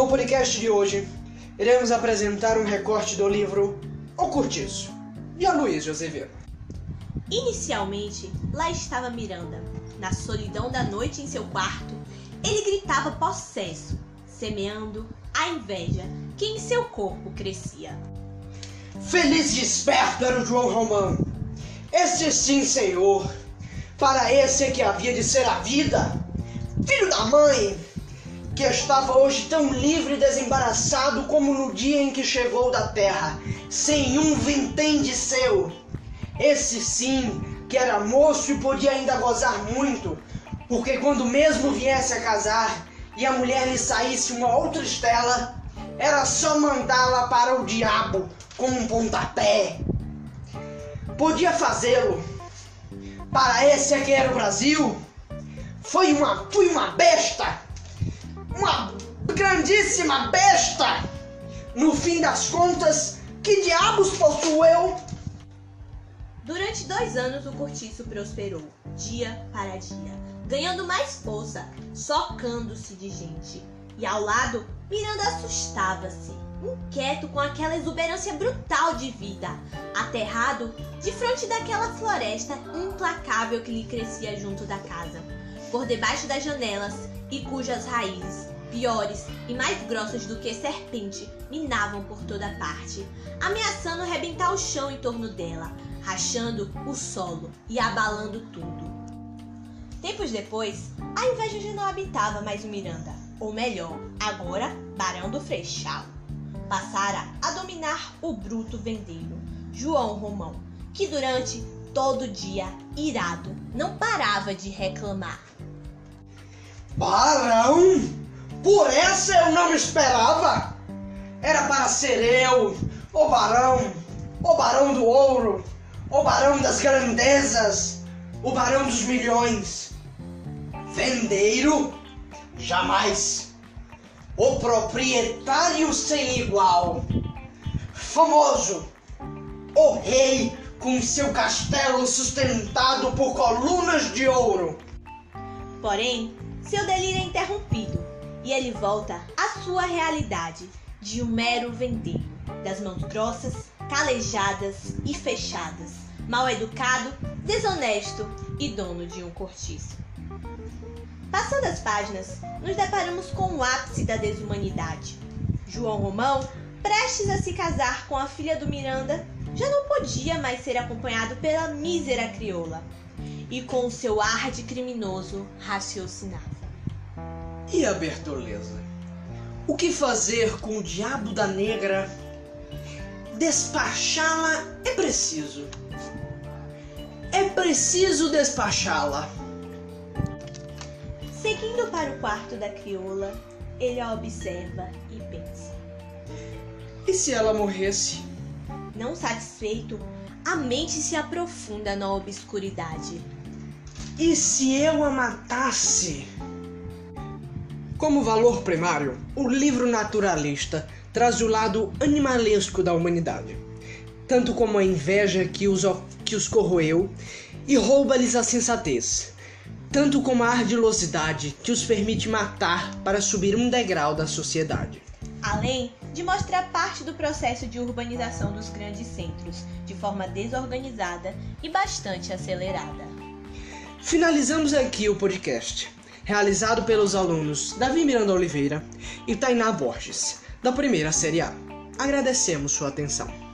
No podcast de hoje, iremos apresentar um recorte do livro O Curtiço, de Aloysio Azevedo. Inicialmente, lá estava Miranda. Na solidão da noite em seu quarto, ele gritava possesso, semeando a inveja que em seu corpo crescia. Feliz desperto era o João Romão. Este sim, senhor. Para esse é que havia de ser a vida. Filho da mãe, que estava hoje tão livre e desembaraçado como no dia em que chegou da terra, sem um vintém de seu. Esse sim, que era moço e podia ainda gozar muito, porque quando mesmo viesse a casar e a mulher lhe saísse uma outra estela, era só mandá-la para o diabo com um pontapé. Podia fazê-lo. Para esse é que era o Brasil. Foi uma, fui uma besta. Grandíssima besta. No fim das contas, que diabos possuo eu? Durante dois anos o cortiço prosperou, dia para dia, ganhando mais força, socando-se de gente. E ao lado, Miranda assustava-se, inquieto com aquela exuberância brutal de vida, aterrado de frente daquela floresta implacável que lhe crescia junto da casa, por debaixo das janelas e cujas raízes, piores e mais grossas do que serpente, minavam por toda parte, ameaçando rebentar o chão em torno dela, rachando o solo e abalando tudo. Tempos depois, a inveja já não habitava mais o Miranda, ou melhor, agora Barão do Freixal. Passara a dominar o bruto vendeiro, João Romão, que durante todo o dia, irado, não parava de reclamar. Barão? Por essa eu não esperava! Era para ser eu, o barão, o barão do ouro, o barão das grandezas, o barão dos milhões. Vendeiro? Jamais. O proprietário sem igual. Famoso. O rei com seu castelo sustentado por colunas de ouro. Porém, seu delírio é interrompido e ele volta à sua realidade de um mero vendeiro, das mãos grossas, calejadas e fechadas, mal educado, desonesto e dono de um cortiço. Passando as páginas, nos deparamos com o ápice da desumanidade. João Romão, prestes a se casar com a filha do Miranda, já não podia mais ser acompanhado pela mísera crioula e com seu ar de criminoso raciocinava. E a Bertoleza? O que fazer com o diabo da negra? Despachá-la é preciso. É preciso despachá-la. Seguindo para o quarto da crioula, ele a observa e pensa. E se ela morresse? Não satisfeito, a mente se aprofunda na obscuridade. E se eu a matasse? Como valor primário, o livro naturalista traz o lado animalesco da humanidade, tanto como a inveja que os, que os corroeu e rouba-lhes a sensatez, tanto como a ardilosidade que os permite matar para subir um degrau da sociedade. Além de mostrar parte do processo de urbanização dos grandes centros, de forma desorganizada e bastante acelerada. Finalizamos aqui o podcast, realizado pelos alunos Davi Miranda Oliveira e Tainá Borges, da primeira série A. Agradecemos sua atenção.